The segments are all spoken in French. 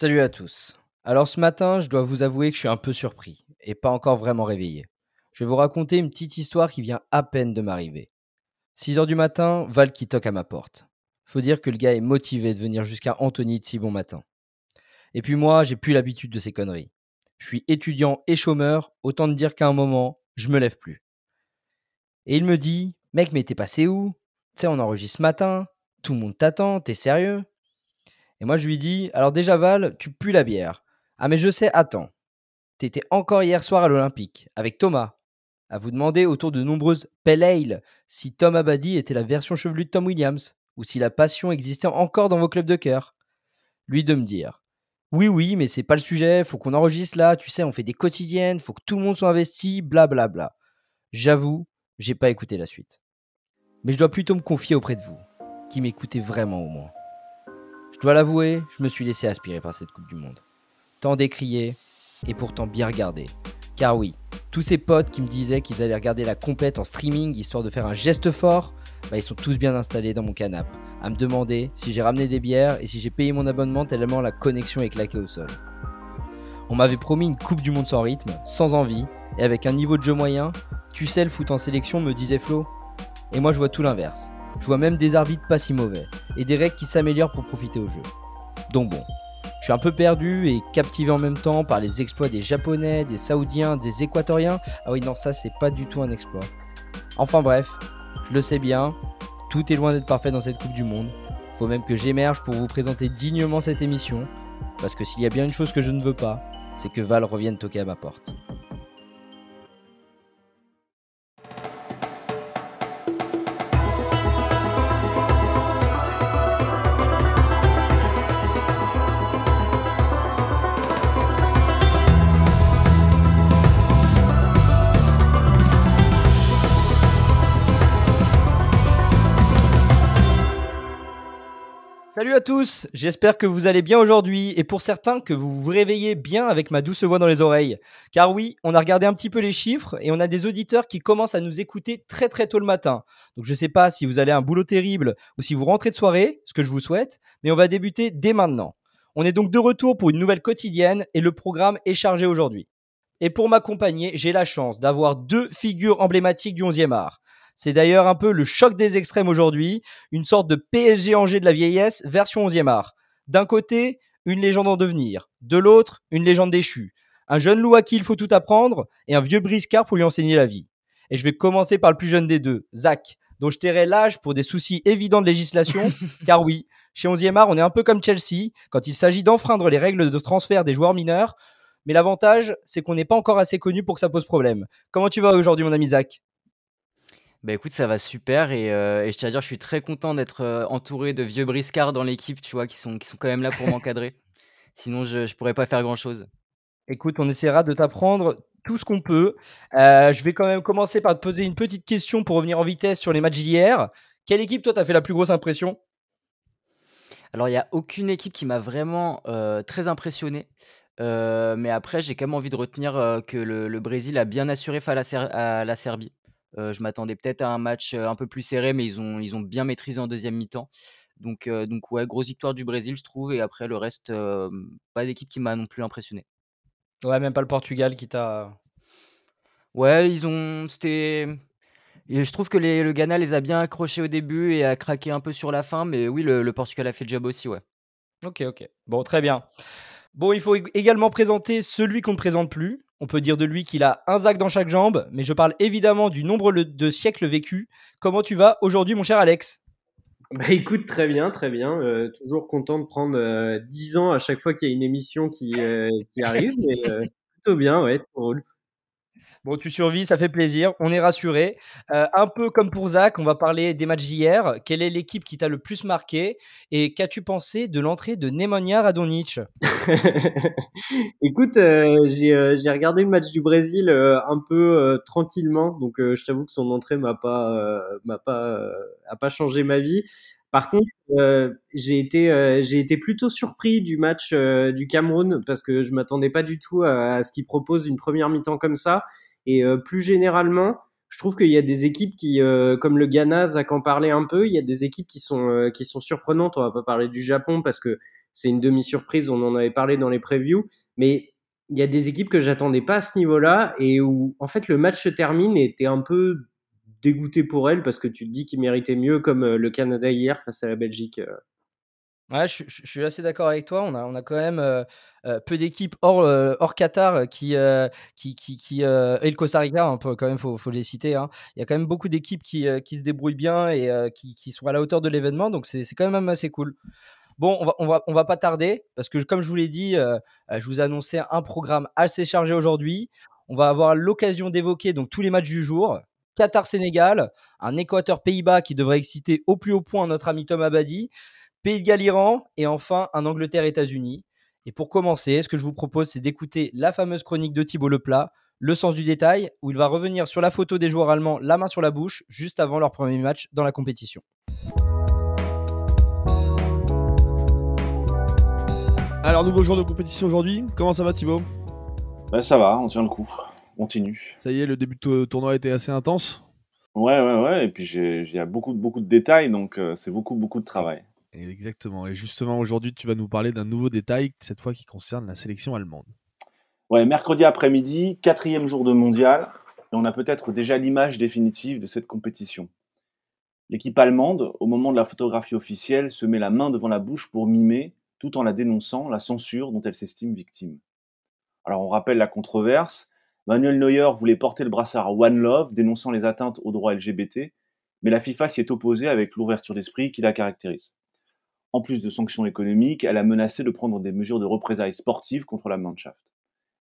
Salut à tous. Alors ce matin, je dois vous avouer que je suis un peu surpris et pas encore vraiment réveillé. Je vais vous raconter une petite histoire qui vient à peine de m'arriver. 6 heures du matin, Val qui toque à ma porte. Faut dire que le gars est motivé de venir jusqu'à Anthony de si bon matin. Et puis moi, j'ai plus l'habitude de ces conneries. Je suis étudiant et chômeur, autant de dire qu'à un moment, je me lève plus. Et il me dit Mec, mais t'es passé où? Tu sais, on enregistre ce matin, tout le monde t'attend, t'es sérieux? Et moi, je lui dis Alors déjà, Val, tu pues la bière. Ah, mais je sais, attends. T'étais encore hier soir à l'Olympique, avec Thomas. À vous demander autour de nombreuses Pale Ale si Tom Abadi était la version chevelue de Tom Williams, ou si la passion existait encore dans vos clubs de cœur. Lui de me dire Oui, oui, mais c'est pas le sujet, faut qu'on enregistre là, tu sais, on fait des quotidiennes, faut que tout le monde soit investi, blablabla. Bla, bla. J'avoue, j'ai pas écouté la suite. Mais je dois plutôt me confier auprès de vous, qui m'écoutez vraiment au moins. Je dois l'avouer, je me suis laissé aspirer par cette Coupe du Monde. Tant décrié, et pourtant bien regardé. Car oui, tous ces potes qui me disaient qu'ils allaient regarder la compète en streaming histoire de faire un geste fort, bah ils sont tous bien installés dans mon canapé, à me demander si j'ai ramené des bières et si j'ai payé mon abonnement tellement la connexion est claquée au sol. On m'avait promis une Coupe du Monde sans rythme, sans envie, et avec un niveau de jeu moyen, tu sais le foot en sélection me disait Flo. Et moi je vois tout l'inverse. Je vois même des arbitres pas si mauvais, et des règles qui s'améliorent pour profiter au jeu. Donc bon, je suis un peu perdu et captivé en même temps par les exploits des Japonais, des Saoudiens, des Équatoriens. Ah oui, non, ça, c'est pas du tout un exploit. Enfin bref, je le sais bien, tout est loin d'être parfait dans cette Coupe du Monde. Faut même que j'émerge pour vous présenter dignement cette émission, parce que s'il y a bien une chose que je ne veux pas, c'est que Val revienne toquer à ma porte. Salut à tous, j'espère que vous allez bien aujourd'hui et pour certains que vous vous réveillez bien avec ma douce voix dans les oreilles. Car oui, on a regardé un petit peu les chiffres et on a des auditeurs qui commencent à nous écouter très très tôt le matin. Donc je ne sais pas si vous allez à un boulot terrible ou si vous rentrez de soirée, ce que je vous souhaite, mais on va débuter dès maintenant. On est donc de retour pour une nouvelle quotidienne et le programme est chargé aujourd'hui. Et pour m'accompagner, j'ai la chance d'avoir deux figures emblématiques du 11e art. C'est d'ailleurs un peu le choc des extrêmes aujourd'hui, une sorte de PSG Angers de la vieillesse, version 11e art. D'un côté, une légende en devenir, de l'autre, une légende déchue. Un jeune loup à qui il faut tout apprendre, et un vieux briscard pour lui enseigner la vie. Et je vais commencer par le plus jeune des deux, Zach, dont je tairai l'âge pour des soucis évidents de législation, car oui, chez 11e art, on est un peu comme Chelsea, quand il s'agit d'enfreindre les règles de transfert des joueurs mineurs, mais l'avantage, c'est qu'on n'est pas encore assez connu pour que ça pose problème. Comment tu vas aujourd'hui, mon ami Zach? Bah écoute, ça va super et, euh, et je tiens à dire, je suis très content d'être euh, entouré de vieux briscards dans l'équipe, tu vois, qui sont, qui sont quand même là pour m'encadrer. Sinon, je ne pourrais pas faire grand-chose. Écoute, on essaiera de t'apprendre tout ce qu'on peut. Euh, je vais quand même commencer par te poser une petite question pour revenir en vitesse sur les matchs d'hier. Quelle équipe, toi, t'as fait la plus grosse impression? Alors, il n'y a aucune équipe qui m'a vraiment très impressionné. mais après, j'ai quand même envie de retenir que le, le Brésil a bien assuré face à la, à la Serbie. Euh, je m'attendais peut-être à un match un peu plus serré, mais ils ont, ils ont bien maîtrisé en deuxième mi-temps. Donc, donc ouais, grosse victoire du Brésil, je trouve. Et après, le reste, pas d'équipe qui m'a non plus impressionné. Ouais, même pas le Portugal qui t'a. Ouais, ils ont. C'était. je trouve que les, le Ghana les a bien accrochés au début et a craqué un peu sur la fin. Mais oui, le, le Portugal a fait le job aussi, ouais. Ok, ok. Bon, très bien. Bon, il faut également présenter celui qu'on ne présente plus. On peut dire de lui qu'il a un zac dans chaque jambe, mais je parle évidemment du nombre de siècles vécus. Comment tu vas aujourd'hui, mon cher Alex? Bah écoute, très bien, très bien. Euh, toujours content de prendre euh, 10 ans à chaque fois qu'il y a une émission qui, euh, arrive. Mais, euh, plutôt bien, ouais, drôle. Bon, tu survis, ça fait plaisir, on est rassuré. Euh, un peu comme pour Zach, on va parler des matchs d'hier. Quelle est l'équipe qui t'a le plus marqué et qu'as-tu pensé de l'entrée de Nemanja Radonjic Écoute, euh, j'ai euh, j'ai regardé le match du Brésil un peu tranquillement, donc je t'avoue que son entrée m'a pas m'a pas a pas changé ma vie. Par contre, j'ai été j'ai été plutôt surpris du match du Cameroun parce que je m'attendais pas du tout à, ce qu'il propose une première mi-temps comme ça. Et euh, plus généralement, je trouve qu'il y a des équipes qui, euh, comme le Ghana, Zach en parlait un peu, il y a des équipes qui sont, euh, surprenantes. On va pas parler du Japon parce que c'est une demi-surprise, on en avait parlé dans les previews, mais il y a des équipes que j'attendais pas à ce niveau-là et où en fait le match se termine et t'es un peu dégoûté pour elle parce que tu te dis qu'il méritait mieux comme euh, le Canada hier face à la Belgique. Euh. Ouais, je, suis assez d'accord avec toi. On a, on a quand même euh, peu d'équipes hors, hors Qatar qui, qui, qui, et le Costa Rica, hein, quand même, faut, les citer. Hein. Il y a quand même beaucoup d'équipes qui, qui se débrouillent bien et qui, qui, sont à la hauteur de l'événement, donc c'est quand même assez cool. Bon, on va, on va, on va pas tarder parce que, comme je vous l'ai dit, je vous ai annoncé un programme assez chargé aujourd'hui. On va avoir l'occasion d'évoquer donc tous les matchs du jour. Qatar-Sénégal, un Équateur-Pays-Bas qui devrait exciter au plus haut point notre ami Tom Abadi, Pays de Galles-Iran et enfin un Angleterre-États-Unis. Et pour commencer, ce que je vous propose, c'est d'écouter la fameuse chronique de Thibaut Leplat, Le sens du détail, où il va revenir sur la photo des joueurs allemands, la main sur la bouche, juste avant leur premier match dans la compétition. Alors, nouveau jour de compétition aujourd'hui. Comment ça va, Thibaut bah, Ça va, on tient le coup continue. Ça y est, le début de tournoi a été assez intense. Ouais, ouais, ouais. Et puis il y a beaucoup, beaucoup de détails, donc euh, c'est beaucoup, beaucoup de travail. Exactement. Et justement, aujourd'hui, tu vas nous parler d'un nouveau détail, cette fois qui concerne la sélection allemande. Ouais, mercredi après-midi, quatrième jour de mondial, et on a peut-être déjà l'image définitive de cette compétition. L'équipe allemande, au moment de la photographie officielle, se met la main devant la bouche pour mimer, tout en la dénonçant, la censure dont elle s'estime victime. Alors on rappelle la controverse, Manuel Neuer voulait porter le brassard One Love, dénonçant les atteintes aux droits LGBT, mais la FIFA s'y est opposée avec l'ouverture d'esprit qui la caractérise. En plus de sanctions économiques, elle a menacé de prendre des mesures de représailles sportives contre la Mannschaft.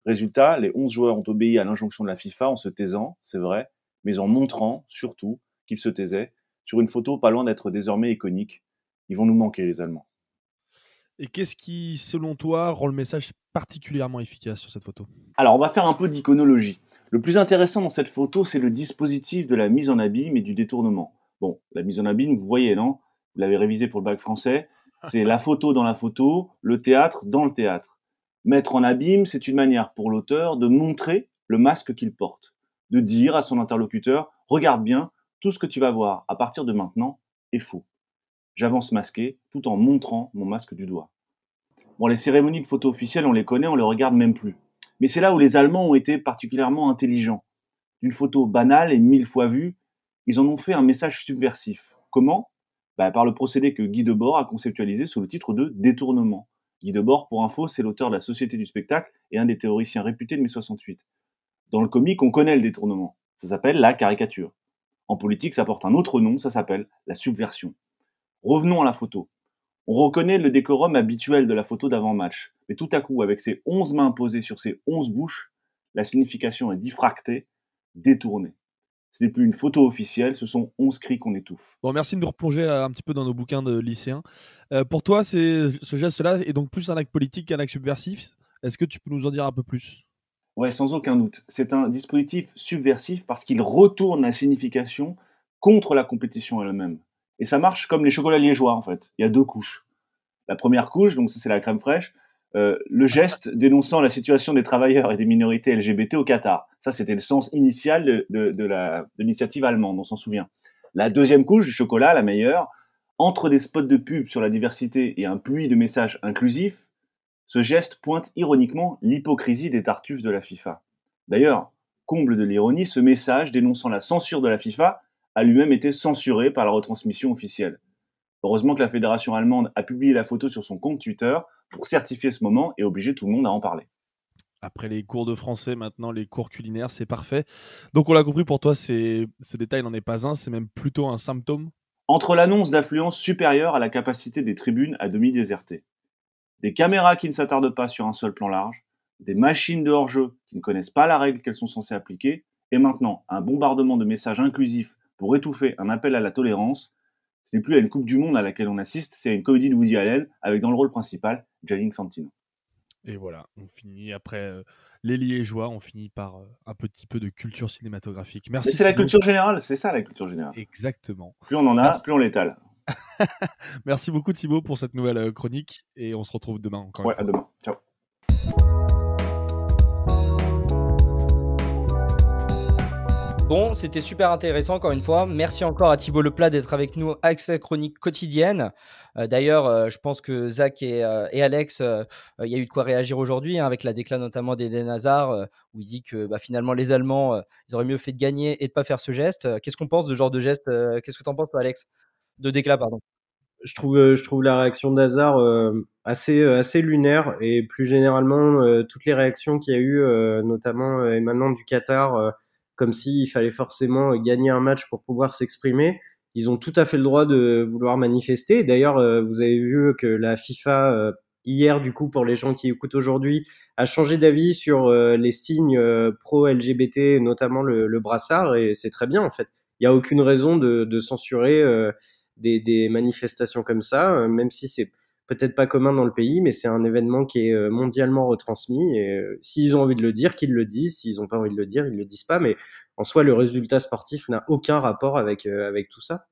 Résultat, les 11 joueurs ont obéi à l'injonction de la FIFA en se taisant, c'est vrai, mais en montrant, surtout, qu'ils se taisaient, sur une photo pas loin d'être désormais iconique. Ils vont nous manquer, les Allemands. Et qu'est-ce qui, selon toi, rend le message particulièrement efficace sur cette photo? Alors, on va faire un peu d'iconologie. Le plus intéressant dans cette photo, c'est le dispositif de la mise en abîme et du détournement. Bon, la mise en abîme, vous voyez, non? Vous l'avez révisé pour le bac français. C'est la photo dans la photo, le théâtre dans le théâtre. Mettre en abîme, c'est une manière pour l'auteur de montrer le masque qu'il porte, de dire à son interlocuteur, regarde bien, tout ce que tu vas voir à partir de maintenant est faux. J'avance masqué tout en montrant mon masque du doigt. Bon, les cérémonies de photos officielles, on les connaît, on les regarde même plus. Mais c'est là où les Allemands ont été particulièrement intelligents. D'une photo banale et mille fois vue, ils en ont fait un message subversif. Comment? Bah, Par le procédé que Guy Debord a conceptualisé sous le titre de détournement. Guy Debord, pour info, c'est l'auteur de la Société du spectacle et un des théoriciens réputés de mai 68. Dans le comique, on connaît le détournement. Ça s'appelle la caricature. En politique, ça porte un autre nom, ça s'appelle la subversion. Revenons à la photo. On reconnaît le décorum habituel de la photo d'avant-match, mais tout à coup, avec ses onze mains posées sur ses onze bouches, la signification est diffractée, détournée. Ce n'est plus une photo officielle, ce sont onze cris qu'on étouffe. Bon, merci de nous replonger euh, un petit peu dans nos bouquins de lycéens. Euh, pour toi, ce geste-là est donc plus un acte politique qu'un acte subversif. Est-ce que tu peux nous en dire un peu plus? Ouais, sans aucun doute. C'est un dispositif subversif parce qu'il retourne la signification contre la compétition elle-même. Et ça marche comme les chocolats liégeois, en fait. Il y a deux couches. La première couche, donc c'est la crème fraîche, euh, le geste dénonçant la situation des travailleurs et des minorités LGBT au Qatar. Ça, c'était le sens initial de, de, de l'initiative allemande, on s'en souvient. La deuxième couche du chocolat, la meilleure, entre des spots de pub sur la diversité et un pluie de messages inclusifs, ce geste pointe ironiquement l'hypocrisie des tartuffes de la FIFA. D'ailleurs, comble de l'ironie, ce message dénonçant la censure de la FIFA a lui-même été censuré par la retransmission officielle. Heureusement que la fédération allemande a publié la photo sur son compte Twitter pour certifier ce moment et obliger tout le monde à en parler. Après les cours de français, maintenant les cours culinaires, c'est parfait. Donc on l'a compris pour toi, ce détail n'en est pas un, c'est même plutôt un symptôme? Entre l'annonce d'affluence supérieure à la capacité des tribunes à demi désertées, des caméras qui ne s'attardent pas sur un seul plan large, des machines de hors-jeu qui ne connaissent pas la règle qu'elles sont censées appliquer, et maintenant un bombardement de messages inclusifs pour étouffer un appel à la tolérance, ce n'est plus à une Coupe du Monde à laquelle on assiste, c'est à une comédie de Woody Allen avec dans le rôle principal Gianni Fantino. Et voilà, on finit après euh, les liégeois, on finit par euh, un petit peu de culture cinématographique. Merci. C'est la culture générale, c'est ça la culture générale. Exactement. Plus on en a, plus on l'étale. Merci beaucoup Thibaut pour cette nouvelle euh, chronique et on se retrouve demain encore. Ouais, à demain. Ciao. Bon, c'était super intéressant encore une fois. Merci encore à Thibaut Leplat d'être avec nous avec sa chronique quotidienne. Euh, D'ailleurs, euh, je pense que Zach et, euh, Alex, il y a eu de quoi réagir aujourd'hui hein, avec la déclat notamment d'Eden Hazard où il dit que bah, finalement les Allemands, ils auraient mieux fait de gagner et de pas faire ce geste. Qu'est-ce qu'on pense de ce genre de geste Qu'est-ce que tu en penses, toi, Alex? De déclat, pardon. je trouve, je trouve la réaction d'Hazard assez, assez lunaire et plus généralement toutes les réactions qu'il y a eu, notamment émanant du Qatar, comme s'il fallait forcément gagner un match pour pouvoir s'exprimer. Ils ont tout à fait le droit de vouloir manifester. D'ailleurs, euh, vous avez vu que la FIFA euh, hier, du coup, pour les gens qui écoutent aujourd'hui, a changé d'avis sur euh, les signes pro-LGBT, notamment le, brassard, et c'est très bien en fait. Il n'y a aucune raison de, censurer des, manifestations comme ça, même si c'est peut-être pas commun dans le pays, mais c'est un événement qui est euh, mondialement retransmis. Et euh, s'ils ont envie de le dire, qu'ils le disent. S'ils n'ont pas envie de le dire, ils le disent pas. Mais en soi, le résultat sportif n'a aucun rapport avec, euh, avec tout ça.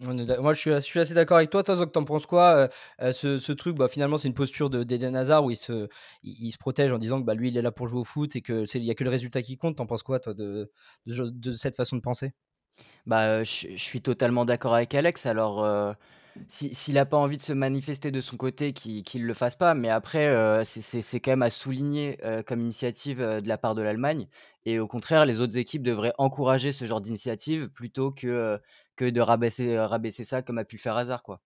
Moi, je suis, je suis assez d'accord avec toi. Toi, Zok, t'en penses quoi euh, ce, ce truc, bah, finalement, c'est une posture de- d'Eden Hazard où il se, il, il se protège en disant que bah, lui, il est là pour jouer au foot et qu'il n'y a que le résultat qui compte. T'en penses quoi, toi, de, de, de cette façon de penser? Bah, je je suis totalement d'accord avec Alex. Alors, si s'il a pas envie de se manifester de son côté, qu'il qu'il le fasse pas. Mais après, heu, c'est quand même à souligner, heu, comme initiative, heu, de la part de l'Allemagne et au contraire, les autres équipes devraient encourager ce genre d'initiative plutôt que, que de rabaisser, rabaisser ça comme a pu le faire Hazard, quoi.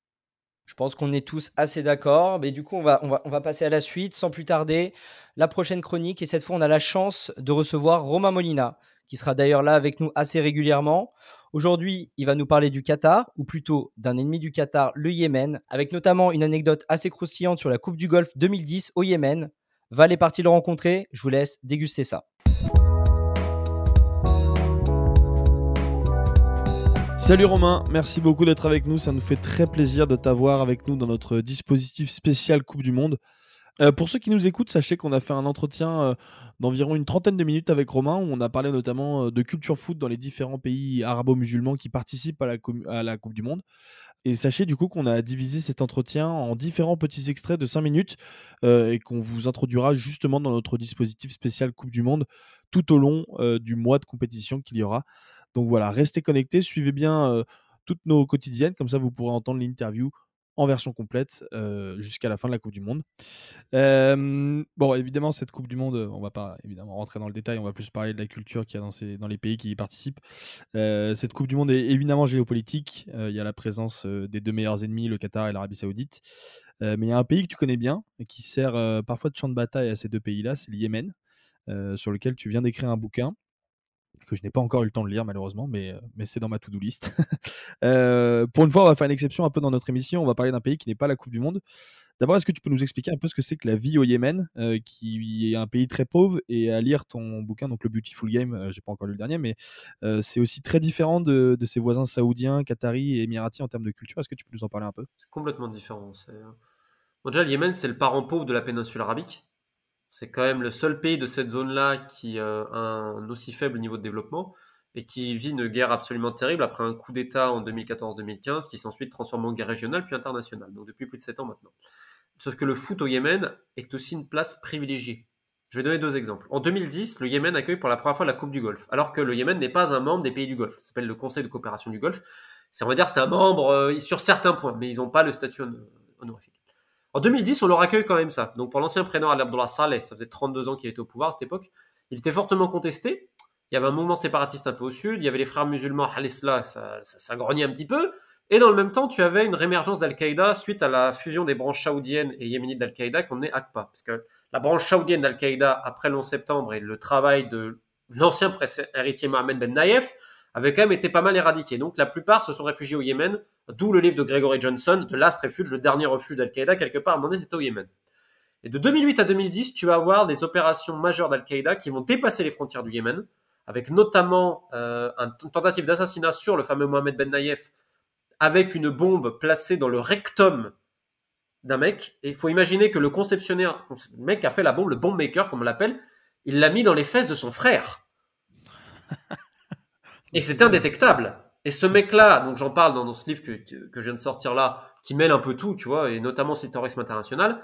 Je pense qu'on est tous assez d'accord. Mais du coup, on va, on, va, on va passer à la suite sans plus tarder. La prochaine chronique. Et cette fois, on a la chance de recevoir Romain Molina, qui sera d'ailleurs là avec nous assez régulièrement. Aujourd'hui, il va nous parler du Qatar, ou plutôt d'un ennemi du Qatar, le Yémen, avec notamment une anecdote assez croustillante sur la Coupe du Golfe 2010 au Yémen. Val est parti le rencontrer. Je vous laisse déguster ça. Salut Romain, merci beaucoup d'être avec nous. Ça nous fait très plaisir de t'avoir avec nous dans notre dispositif spécial Coupe du Monde. Euh, pour ceux qui nous écoutent, sachez qu'on a fait un entretien euh, d'environ une trentaine de minutes avec Romain où on a parlé notamment euh, de culture foot dans les différents pays arabo-musulmans qui participent à la, Coupe du Monde. Et sachez du coup qu'on a divisé cet entretien en différents petits extraits de 5 minutes euh, et qu'on vous introduira justement dans notre dispositif spécial Coupe du Monde tout au long euh, du mois de compétition qu'il y aura. Donc voilà, restez connectés, suivez bien toutes nos quotidiennes, comme ça vous pourrez entendre l'interview en version complète euh, jusqu'à la fin de la Coupe du Monde. Bon, évidemment, cette Coupe du Monde, on va pas évidemment rentrer dans le détail, on va plus parler de la culture qu'il y a dans, ces, dans les pays qui y participent. Euh, cette Coupe du Monde est évidemment géopolitique. Euh, Il y a la présence des deux meilleurs ennemis, le Qatar et l'Arabie Saoudite. Mais il y a un pays que tu connais bien, qui sert parfois de champ de bataille à ces deux pays-là, c'est le Yémen, sur lequel tu viens d'écrire un bouquin que je n'ai pas encore eu le temps de lire malheureusement, mais, euh, c'est dans ma to-do list. Euh, pour une fois, on va faire une exception un peu dans notre émission. On va parler d'un pays qui n'est pas la Coupe du Monde. D'abord, est-ce que tu peux nous expliquer un peu ce que c'est que la vie au Yémen, euh, qui est un pays très pauvre, et à lire ton bouquin, donc le Beautiful Game, euh, j'ai pas encore lu le dernier, mais c'est aussi très différent de, ses voisins saoudiens, qataris et émiratis en termes de culture. Est-ce que tu peux nous en parler un peu? C'est complètement différent. Bon, déjà, le Yémen, c'est le parent pauvre de la péninsule arabique. C'est quand même le seul pays de cette zone-là qui euh, a un aussi faible niveau de développement et qui vit une guerre absolument terrible après un coup d'État en 2014-2015 qui s'est ensuite transformé en guerre régionale puis internationale, donc depuis plus de 7 ans maintenant. Sauf que le foot au Yémen est aussi une place privilégiée. Je vais donner deux exemples. En 2010, le Yémen accueille pour la première fois la Coupe du Golfe, alors que le Yémen n'est pas un membre des pays du Golfe. Ça s'appelle le Conseil de coopération du Golfe. C'est, on va dire, c'est un membre euh, sur certains points, mais ils n'ont pas le statut hon- honorifique. En 2010, on leur accueille quand même ça. Donc pour l'ancien prénom Ali Abdullah Saleh, ça faisait 32 ans qu'il était au pouvoir à cette époque, il était fortement contesté. Il y avait un mouvement séparatiste un peu au sud, il y avait les frères musulmans Al-Islah, ça, ça, ça grognait un petit peu. Et dans le même temps, tu avais une réémergence d'Al-Qaïda suite à la fusion des branches saoudiennes et yéménites d'Al-Qaïda qu'on est ACPA. Parce que la branche saoudienne d'Al-Qaïda, après le 11 septembre et le travail de l'ancien héritier Mohamed Ben Naïef, avait quand même été pas mal éradiqué. Donc la plupart se sont réfugiés au Yémen, d'où le livre de Gregory Johnson, The Last Refuge, le dernier refuge d'Al-Qaïda, quelque part à un moment donné, c'était au Yémen. Et de 2008 à 2010, tu vas avoir des opérations majeures d'Al-Qaïda qui vont dépasser les frontières du Yémen, avec notamment euh, un- une tentative d'assassinat sur le fameux Mohamed Ben Naïef, avec une bombe placée dans le rectum d'un mec. Et il faut imaginer que le conceptionnaire, le mec a fait la bombe, le bomb maker, comme on l'appelle, il l'a mis dans les fesses de son frère. Et c'est indétectable. Et ce mec-là, donc j'en parle dans, dans ce livre que, que, que je viens de sortir là, qui mêle un peu tout, tu vois, et notamment c'est le terrorisme international.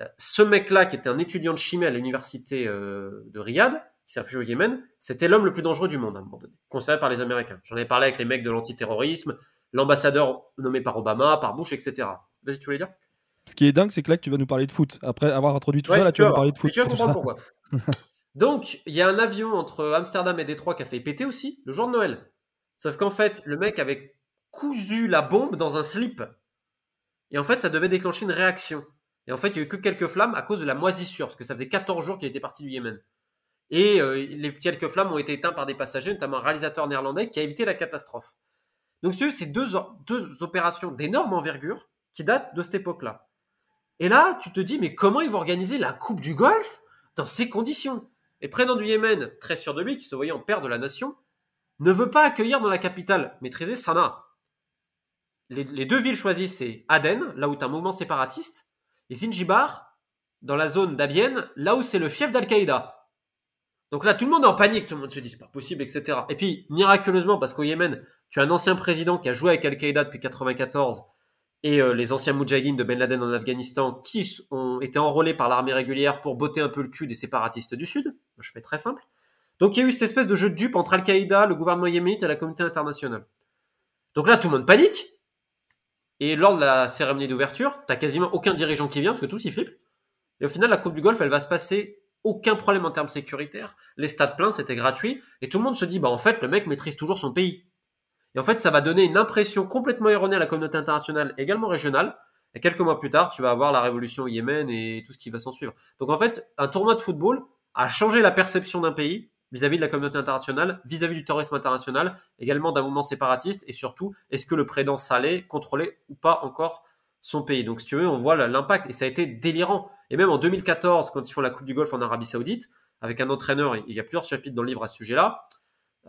euh, Ce mec-là, qui était un étudiant de chimie à l'université euh, de Riyad, qui s'est réfugié au Yémen, c'était l'homme le plus dangereux du monde à un moment donné, considéré par les Américains. J'en ai parlé avec les mecs de l'antiterrorisme, l'ambassadeur nommé par Obama, par Bush, etc. Vas-y, tu voulais dire? Ce qui est dingue, c'est que là, tu vas nous parler de foot. Après avoir introduit tout Ouais, ça, là, tu vas nous parler de foot. Et tu vas comprendre pourquoi. Donc, il y a un avion entre Amsterdam et Détroit qui a fait péter aussi le jour de Noël. Sauf qu'en fait, le mec avait cousu la bombe dans un slip. Et en fait, ça devait déclencher une réaction. Et en fait, il n'y a eu que quelques flammes à cause de la moisissure, parce que ça faisait 14 jours qu'il était parti du Yémen. Et euh, les quelques flammes ont été éteintes par des passagers, notamment un réalisateur néerlandais qui a évité la catastrophe. Donc, c'est deux, deux opérations d'énorme envergure qui datent de cette époque-là. Et là, tu te dis, mais comment ils vont organiser la Coupe du Golfe dans ces conditions? Et président du Yémen, très sûr de lui, qui se voyait en père de la nation, ne veut pas accueillir dans la capitale maîtrisée Sanaa. Les, deux villes choisies, c'est Aden, là où as un mouvement séparatiste, et Zinjibar, dans la zone d'Abienne, là où c'est le fief d'Al-Qaïda. Donc là, tout le monde est en panique, tout le monde se dit, c'est pas possible, etc. Et puis, miraculeusement, parce qu'au Yémen, tu as un ancien président qui a joué avec Al-Qaïda depuis 94, et euh, les anciens Moudjahidines de Ben Laden en Afghanistan qui ont été enrôlés par l'armée régulière pour botter un peu le cul des séparatistes du Sud. Je fais très simple. Donc il y a eu cette espèce de jeu de dupe entre Al-Qaïda, le gouvernement yéménite et la communauté internationale. Donc là, tout le monde panique. Et lors de la cérémonie d'ouverture, t'as quasiment aucun dirigeant qui vient parce que tous ils flippent. Et au final, la Coupe du Golfe, elle va se passer aucun problème en termes sécuritaires. Les stades pleins, c'était gratuit. Et tout le monde se dit, bah en fait, le mec maîtrise toujours son pays. Et en fait, ça va donner une impression complètement erronée à la communauté internationale, également régionale. Et quelques mois plus tard, tu vas avoir la révolution au Yémen et tout ce qui va s'en suivre. Donc en fait, un tournoi de football a changé la perception d'un pays vis-à-vis de la communauté internationale, vis-à-vis du terrorisme international, également d'un mouvement séparatiste, et surtout, est-ce que le président Saleh contrôlait ou pas encore son pays Donc si tu veux, on voit l'impact, et ça a été délirant. Et même en 2014, quand ils font la Coupe du Golfe en Arabie Saoudite, avec un entraîneur, il y a plusieurs chapitres dans le livre à ce sujet-là,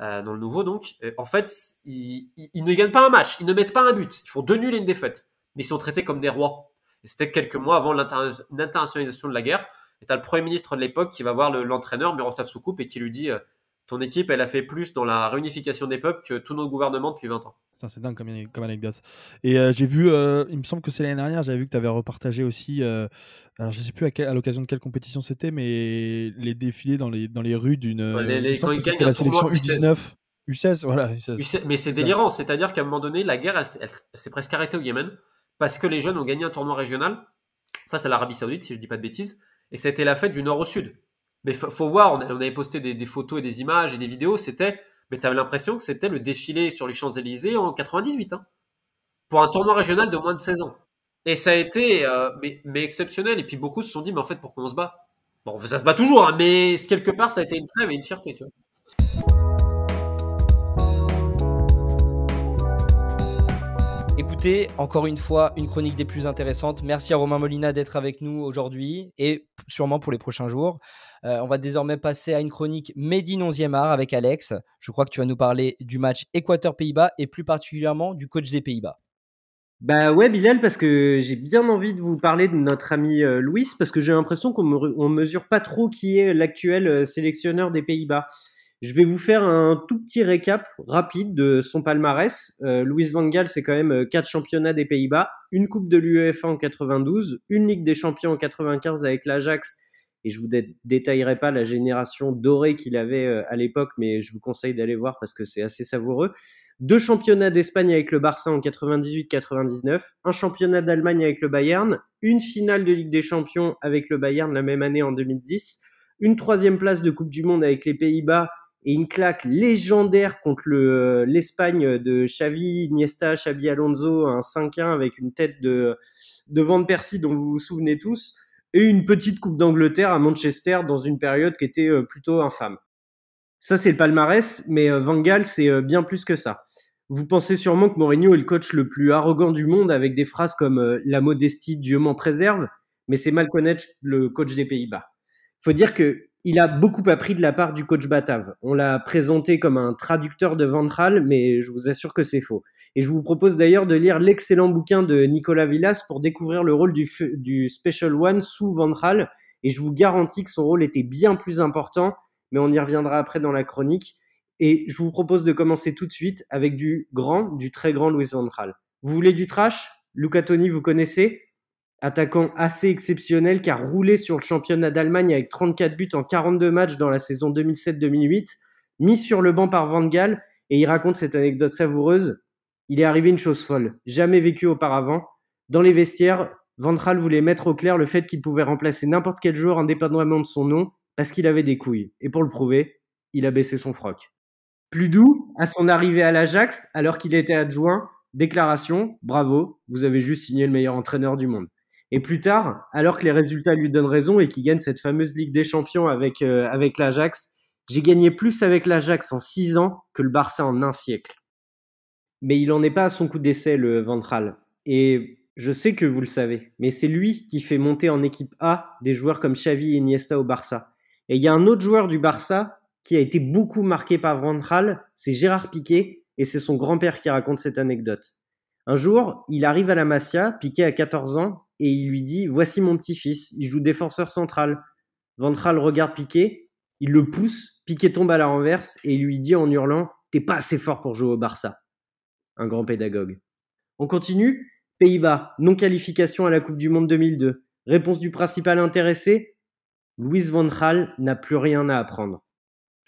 euh, dans le nouveau donc, euh, en fait, ils, ils- ne gagnent pas un match, ils ne mettent pas un but, ils font deux nuls et une défaite, mais ils sont traités comme des rois. Et c'était quelques mois avant l'inter- l'internationalisation de la guerre. Et t'as le premier ministre de l'époque qui va voir le- l'entraîneur, Miroslav Soukup, et qui lui dit euh, Ton équipe, elle a fait plus dans la réunification des peuples que tout notre gouvernement depuis 20 ans. Ça, c'est dingue comme, comme anecdote. Et euh, j'ai vu, euh, il me semble que c'est l'année dernière, j'avais vu que tu avais repartagé aussi, euh, alors je sais plus à, l'occasion de quelle compétition c'était, mais les défilés dans les, dans les rues d'une. La sélection tournoi U19. U16, voilà, U16. Mais c'est- Mais c'est délirant, c'est-à-dire qu'à un moment donné, la guerre, elle, s'est- elle- elle s'est presque arrêtée au Yémen parce que les jeunes ont gagné un tournoi régional face à l'Arabie Saoudite, si je dis pas de bêtises, et ça a été la fête du nord au sud. Mais faut, voir, on, avait posté des, photos et des images et des vidéos, c'était, mais t'avais l'impression que c'était le défilé sur les Champs-Élysées en 98, hein, pour un tournoi régional de moins de 16 ans. Et ça a été euh, mais, mais exceptionnel, et puis beaucoup se sont dit, mais en fait, pourquoi on se bat? Bon, ça se bat toujours, hein, mais quelque part, ça a été une trêve et une fierté, tu vois. Écoutez, encore une fois, une chronique des plus intéressantes. Merci à Romain Molina d'être avec nous aujourd'hui et sûrement pour les prochains jours. Euh, on va désormais passer à une chronique Made in 11e art avec Alex. Je crois que tu vas nous parler du match Équateur-Pays-Bas et plus particulièrement du coach des Pays-Bas. Bah ouais, Bilal, parce que j'ai bien envie de vous parler de notre ami euh, Louis, parce que j'ai l'impression qu'on me, on mesure pas trop qui est l'actuel euh, sélectionneur des Pays-Bas. Je vais vous faire un tout petit récap rapide de son palmarès. Euh, Louis Van Gaal, c'est quand même euh, quatre championnats des Pays-Bas, une Coupe de l'UEFA en 92, une Ligue des Champions en 95 avec l'Ajax, et je vous dé- détaillerai pas la génération dorée qu'il avait euh, à l'époque, mais je vous conseille d'aller voir parce que c'est assez savoureux deux championnats d'Espagne avec le Barça en 98-99, un championnat d'Allemagne avec le Bayern, une finale de Ligue des Champions avec le Bayern la même année en 2010, une troisième place de Coupe du Monde avec les Pays-Bas et une claque légendaire contre le- l'Espagne de Xavi, Iniesta, Xabi Alonso, un 5-1 avec une tête de, de Van Persie dont vous vous souvenez tous, et une petite Coupe d'Angleterre à Manchester dans une période qui était euh, plutôt infâme. Ça, c'est le palmarès, mais euh, Van Gaal, c'est euh, bien plus que ça. Vous pensez sûrement que Mourinho est le coach le plus arrogant du monde avec des phrases comme euh, la modestie, Dieu m'en préserve, mais c'est mal connaître le coach des Pays-Bas. Faut dire que il a beaucoup appris de la part du coach Batav. On l'a présenté comme un traducteur de Ventral, mais je vous assure que c'est faux. Et je vous propose d'ailleurs de lire l'excellent bouquin de Nicolas Villas pour découvrir le rôle du, Special One sous Ventral. Et je vous garantis que son rôle était bien plus important, mais on y reviendra après dans la chronique. Et je vous propose de commencer tout de suite avec du grand, du très grand Louis Van Gaal. Vous voulez du trash? Luca Toni, vous connaissez? Attaquant assez exceptionnel qui a roulé sur le championnat d'Allemagne avec 34 buts en 42 matchs dans la saison 2007-2008, mis sur le banc par Van Gaal, et il raconte cette anecdote savoureuse. Il est arrivé une chose folle, jamais vécue auparavant. Dans les vestiaires, Ventral voulait mettre au clair le fait qu'il pouvait remplacer n'importe quel joueur indépendamment de son nom parce qu'il avait des couilles. Et pour le prouver, il a baissé son froc. Plus doux, à son arrivée à l'Ajax, alors qu'il était adjoint, déclaration, bravo, vous avez juste signé le meilleur entraîneur du monde. Et plus tard, alors que les résultats lui donnent raison et qu'il gagne cette fameuse Ligue des Champions avec, euh, avec l'Ajax, j'ai gagné plus avec l'Ajax en six ans que le Barça en un siècle. Mais il n'en est pas à son coup d'essai, le Ventral. Et je sais que vous le savez, mais c'est lui qui fait monter en équipe A des joueurs comme Xavi et Iniesta au Barça. Et il y a un autre joueur du Barça qui a été beaucoup marqué par Ventral, c'est Gérard Piquet, et c'est son grand-père qui raconte cette anecdote. Un jour, il arrive à la Masia, Piquet a 14 ans, et il lui dit Voici mon petit-fils, il joue défenseur central. Ventral regarde Piquet, il le pousse, Piquet tombe à la renverse, et il lui dit en hurlant T'es pas assez fort pour jouer au Barça. Un grand pédagogue. On continue Pays-Bas, non-qualification à la Coupe du Monde 2002. Réponse du principal intéressé Louis Van n'a plus rien à apprendre.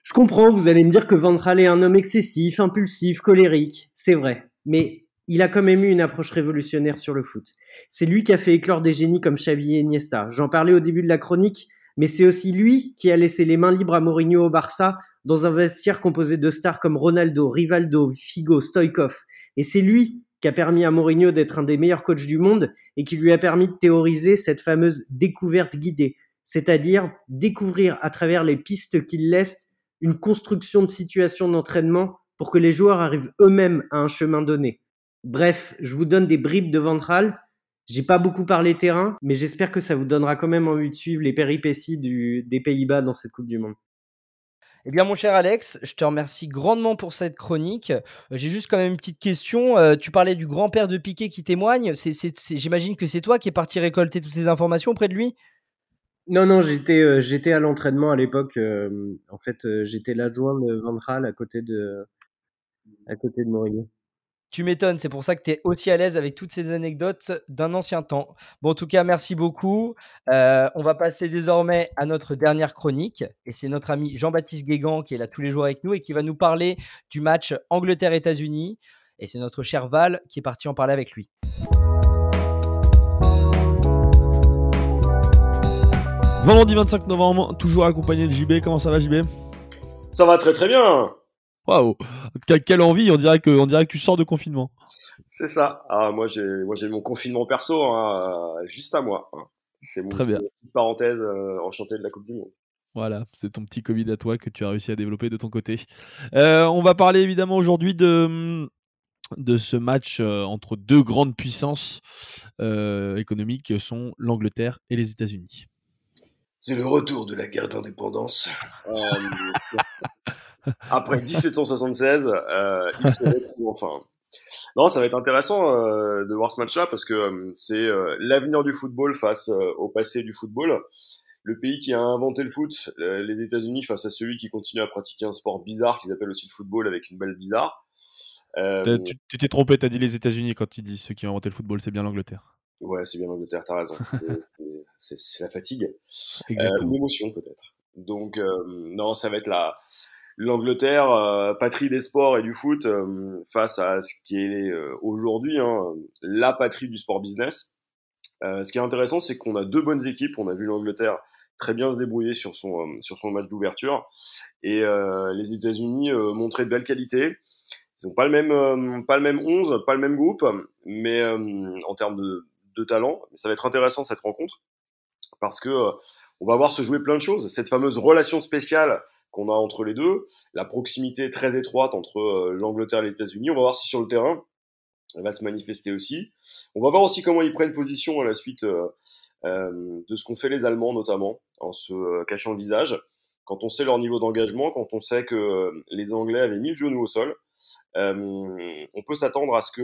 Je comprends, vous allez me dire que Van est un homme excessif, impulsif, colérique. C'est vrai. Mais il a quand même eu une approche révolutionnaire sur le foot. C'est lui qui a fait éclore des génies comme Xavi et Iniesta. J'en parlais au début de la chronique, mais c'est aussi lui qui a laissé les mains libres à Mourinho au Barça dans un vestiaire composé de stars comme Ronaldo, Rivaldo, Figo, Stoikov. Et c'est lui qui a permis à Mourinho d'être un des meilleurs coachs du monde et qui lui a permis de théoriser cette fameuse découverte guidée, c'est-à-dire découvrir à travers les pistes qu'il laisse une construction de situation d'entraînement pour que les joueurs arrivent eux-mêmes à un chemin donné. Bref, je vous donne des bribes de Ventral. J'ai pas beaucoup parlé terrain, mais j'espère que ça vous donnera quand même envie de suivre les péripéties des Pays-Bas dans cette Coupe du Monde. Eh bien, mon cher Alex, je te remercie grandement pour cette chronique. Euh, j'ai juste quand même une petite question. Euh, tu parlais du grand-père de Piquet qui témoigne. J'imagine que c'est toi qui es parti récolter toutes ces informations auprès de lui? Non, non, j'étais euh, j'étais à l'entraînement à l'époque. en fait, j'étais l'adjoint de Ventral à côté de, à côté de. Tu m'étonnes, c'est pour ça que tu es aussi à l'aise avec toutes ces anecdotes d'un ancien temps. Bon, en tout cas, merci beaucoup. Euh, on va passer désormais à notre dernière chronique. Et c'est notre ami Jean-Baptiste Guégan qui est là tous les jours avec nous et qui va nous parler du match Angleterre-États-Unis. Et c'est notre cher Val qui est parti en parler avec lui. Vendredi 25 novembre, toujours accompagné de JB. Comment ça va, JB Ça va très très bien. Waouh Quelle envie, on dirait, que, on dirait que tu sors de confinement. C'est ça. Ah, moi, j'ai, moi, j'ai mon confinement perso, hein, juste à moi. Hein. C'est mon Très petite parenthèse euh, enchantée de la Coupe du Monde. Voilà, c'est ton petit Covid à toi que tu as réussi à développer de ton côté. Euh, on va parler évidemment aujourd'hui de, de ce match euh, entre deux grandes puissances économiques que sont l'Angleterre et les États-Unis. C'est le retour de la guerre d'indépendance. Après 1776, euh, il se retrouve enfin. Non, ça va être intéressant euh, de voir ce match-là parce que euh, c'est l'avenir du football face au passé du football. Le pays qui a inventé le foot, les États-Unis, face à celui qui continue à pratiquer un sport bizarre qu'ils appellent aussi le football avec une balle bizarre. Tu t'es trompé, t'as dit les États-Unis quand tu dis ceux qui ont inventé le football, c'est bien l'Angleterre. Ouais, c'est bien l'Angleterre, t'as raison. C'est la fatigue. Exactement. L'émotion peut-être. Donc, non, ça va être la l'Angleterre, euh, patrie des sports et du foot, euh, face à ce qui est euh, aujourd'hui hein, la patrie du sport business. ce qui est intéressant, c'est qu'on a deux bonnes équipes. On a vu l'Angleterre très bien se débrouiller sur son sur son match d'ouverture et les États-Unis montrer de belles qualités. Ils n'ont pas le même pas le même 11, pas le même groupe, mais en termes de, de talent, ça va être intéressant cette rencontre parce que on va voir se jouer plein de choses. Cette fameuse relation spéciale qu'on a entre les deux, la proximité très étroite entre euh, l'Angleterre et les États-Unis. On va voir si sur le terrain, elle va se manifester aussi. On va voir aussi comment ils prennent position à la suite euh, euh, de ce qu'ont fait les Allemands notamment, en se cachant le visage. Quand on sait leur niveau d'engagement, quand on sait que les Anglais avaient mis le genou au sol, on peut s'attendre à ce que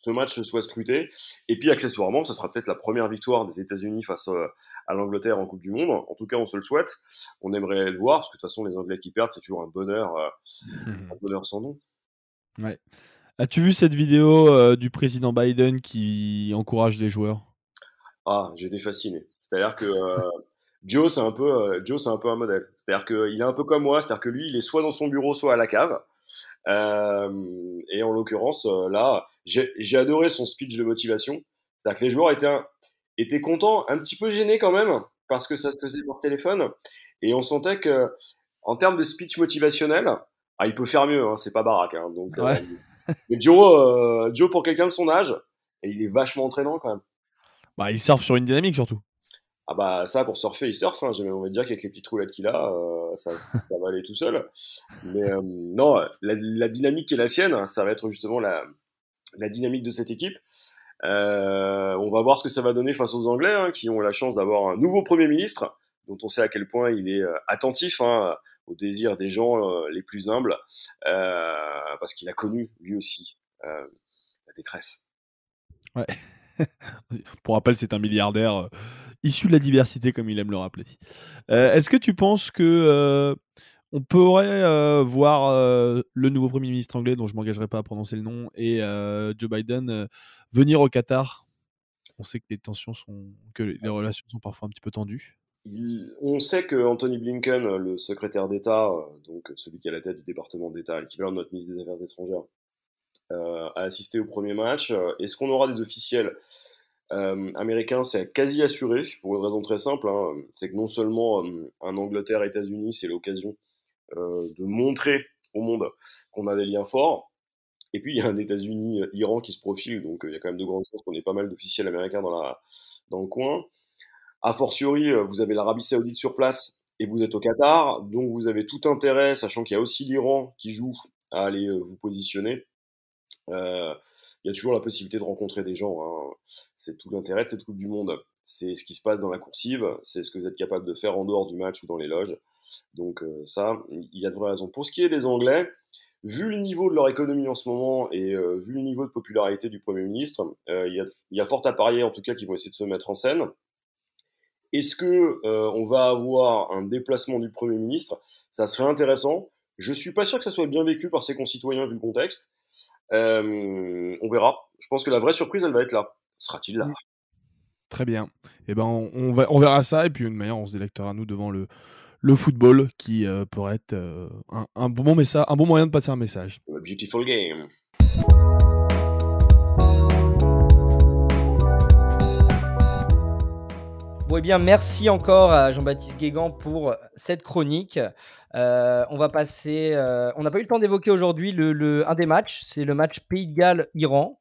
ce match soit scruté. Et puis, accessoirement, ce sera peut-être la première victoire des États-Unis face euh, à l'Angleterre en Coupe du Monde. En tout cas, on se le souhaite. On aimerait le voir, parce que de toute façon, les Anglais qui perdent, c'est toujours un bonheur, euh, un bonheur sans nom. Ouais. As-tu vu cette vidéo euh, du président Biden qui encourage les joueurs? Ah, j'étais fasciné. C'est-à-dire que euh, Joe, c'est un peu, euh, Joe, c'est un peu un modèle. C'est-à-dire qu'il est un peu comme moi. C'est-à-dire que lui, il est soit dans son bureau, soit à la cave. Euh, et en l'occurrence, là, j'ai adoré son speech de motivation. C'est-à-dire que les joueurs étaient, étaient contents, un petit peu gênés quand même, parce que ça se faisait par téléphone. Et on sentait que, en termes de speech motivationnel, ah, il peut faire mieux. Hein, c'est pas baraque. Hein, donc, mais Joe, Joe pour quelqu'un de son âge, il est vachement entraînant quand même. Bah, il surfe sur une dynamique surtout. Ah bah ça pour surfer il surfe, hein. j'ai envie de dire qu'avec les petites roulettes qu'il a, euh, ça, ça, va aller tout seul. Mais euh, non, la, dynamique qui est la sienne, ça va être justement la, la dynamique de cette équipe. Euh, on va voir ce que ça va donner face aux Anglais, hein, qui ont la chance d'avoir un nouveau Premier ministre, dont on sait à quel point il est attentif hein, aux désirs des gens les plus humbles, parce qu'il a connu lui aussi la détresse. Ouais. Pour rappel, c'est un milliardaire euh, issu de la diversité, comme il aime le rappeler. Euh, est-ce que tu penses que euh, on pourrait voir le nouveau Premier ministre anglais, dont je m'engagerai pas à prononcer le nom, et Joe Biden venir au Qatar? On sait que les tensions sont, que les relations sont parfois un petit peu tendues. on sait que Anthony Blinken, le secrétaire d'État, donc celui qui est à la tête du département d'État, l'équivalent de notre ministre des Affaires étrangères, à assister au premier match. Euh, est-ce qu'on aura des officiels euh, américains? C'est quasi assuré, pour une raison très simple. Hein. c'est que non seulement un Angleterre-États-Unis, c'est l'occasion de montrer au monde qu'on a des liens forts. Et puis il y a un États-Unis-Iran qui se profile, donc il y a quand même de grandes chances qu'on ait pas mal d'officiels américains dans, la, dans le coin. A fortiori, vous avez l'Arabie Saoudite sur place et vous êtes au Qatar, donc vous avez tout intérêt, sachant qu'il y a aussi l'Iran qui joue, à aller vous positionner. Euh, il y a toujours la possibilité de rencontrer des gens. Hein. C'est tout l'intérêt de cette Coupe du Monde. C'est ce qui se passe dans la coursive, c'est ce que vous êtes capable de faire en dehors du match ou dans les loges. Donc euh, ça, il y a de vraies raisons. Pour ce qui est des Anglais, vu le niveau de leur économie en ce moment et euh, vu le niveau de popularité du Premier ministre, il, y a, fort à parier en tout cas qu'ils vont essayer de se mettre en scène. Est-ce que on va avoir un déplacement du Premier ministre? Ça serait intéressant. Je suis pas sûr que ça soit bien vécu par ses concitoyens vu le contexte. Euh, on verra. Je pense que la vraie surprise, elle va être là. Sera-t-il là? Très bien. Eh ben, on, va, on verra ça et puis une manière, on se délectera nous devant le, le football qui euh, pourrait être euh, un, bon message, un bon moyen de passer un message. A beautiful game. Eh bien, merci encore à Jean-Baptiste Guégan pour cette chronique. Euh, on va passer. Euh, on n'a pas eu le temps d'évoquer aujourd'hui un des matchs. C'est le match Pays de Galles-Iran.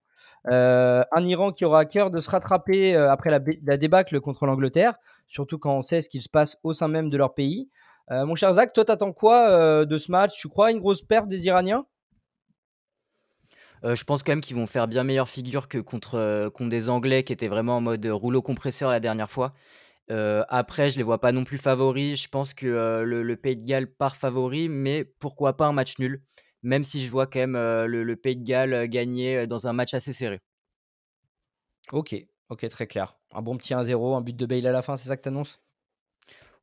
Euh, un Iran qui aura à cœur de se rattraper après la, débâcle contre l'Angleterre, surtout quand on sait ce qu'il se passe au sein même de leur pays. mon cher Zach, toi, t'attends quoi de ce match? Tu crois une grosse perte des Iraniens? Je pense quand même qu'ils vont faire bien meilleure figure que contre des Anglais qui étaient vraiment en mode rouleau compresseur la dernière fois après, je les vois pas non plus favoris. Je pense que le, Pays de Galles part favori, mais pourquoi pas un match nul? Même si je vois quand même le, Pays de Galles gagner dans un match assez serré. Ok, ok, très clair. Un bon petit 1-0, un but de Bale à la fin, c'est ça que tu annonces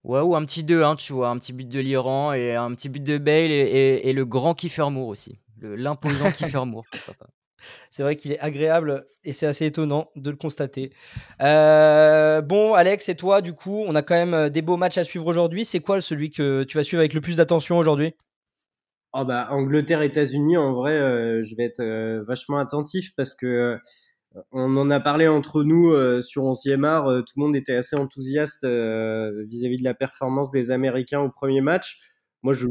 Ouais, ou un petit 2, hein, tu vois, un petit but de l'Iran et un petit but de Bale et, le grand Kiefer Moore aussi. L'imposant Kiefer Moore. C'est vrai qu'il est agréable et c'est assez étonnant de le constater. Euh, bon, Alex, et toi, du coup, on a quand même euh, des beaux matchs à suivre aujourd'hui. C'est quoi celui que tu vas suivre avec le plus d'attention aujourd'hui? Oh bah, Angleterre-États-Unis, en vrai, euh, je vais être vachement attentif parce que on en a parlé entre nous sur 11e art. tout le monde était assez enthousiaste vis-à-vis de la performance des Américains au premier match moi, je,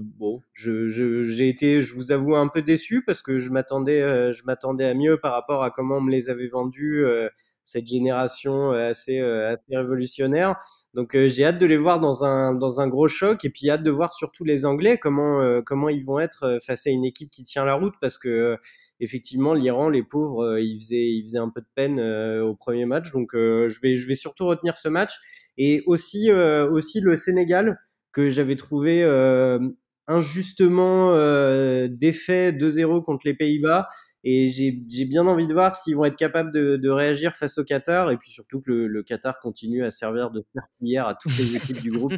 bon, je, j'ai été, je vous avoue, un peu déçu parce que je m'attendais, euh, je m'attendais à mieux par rapport à comment on me les avait vendus euh, cette génération euh, assez, assez révolutionnaire. Donc, j'ai hâte de les voir dans un, dans un gros choc et puis hâte de voir surtout les Anglais comment, comment ils vont être face à une équipe qui tient la route parce que effectivement, l'Iran, les pauvres, ils faisaient, ils faisaient un peu de peine au premier match. Donc, je vais, je vais surtout retenir ce match et aussi, aussi le Sénégal que j'avais trouvé euh, injustement euh, défait 2-0 contre les Pays-Bas Et j'ai bien envie de voir s'ils vont être capables de, de, réagir face au Qatar et puis surtout que le, le Qatar continue à servir de pierre à toutes les équipes du groupe.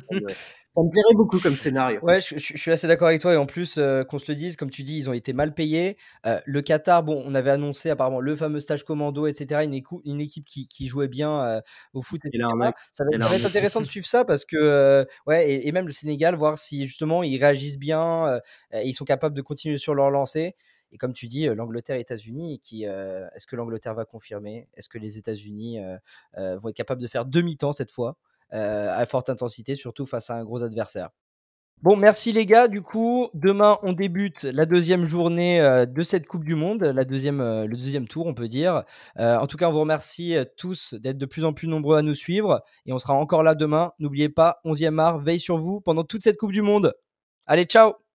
Ça me plairait beaucoup comme scénario. Ouais, je, suis assez d'accord avec toi. Et en plus, euh, qu'on se le dise, comme tu dis, ils ont été mal payés. Euh, le Qatar, bon, on avait annoncé apparemment le fameux stage commando, etc. Une, une équipe qui, qui, jouait bien euh, au foot. Et ça va, être intéressant de suivre ça parce que, ouais, et, même le Sénégal, voir si justement ils réagissent bien, ils sont capables de continuer sur leur lancée. Et comme tu dis, l'Angleterre et les États-Unis, qui, est-ce que l'Angleterre va confirmer? Est-ce que les États-Unis vont être capables de faire demi-temps cette fois à forte intensité, surtout face à un gros adversaire? Bon, merci les gars. Du coup, demain, on débute la deuxième journée de cette Coupe du Monde, la deuxième, le deuxième tour, on peut dire. en tout cas, on vous remercie tous d'être de plus en plus nombreux à nous suivre. Et on sera encore là demain. N'oubliez pas, 11e art, veille sur vous pendant toute cette Coupe du Monde. Allez, ciao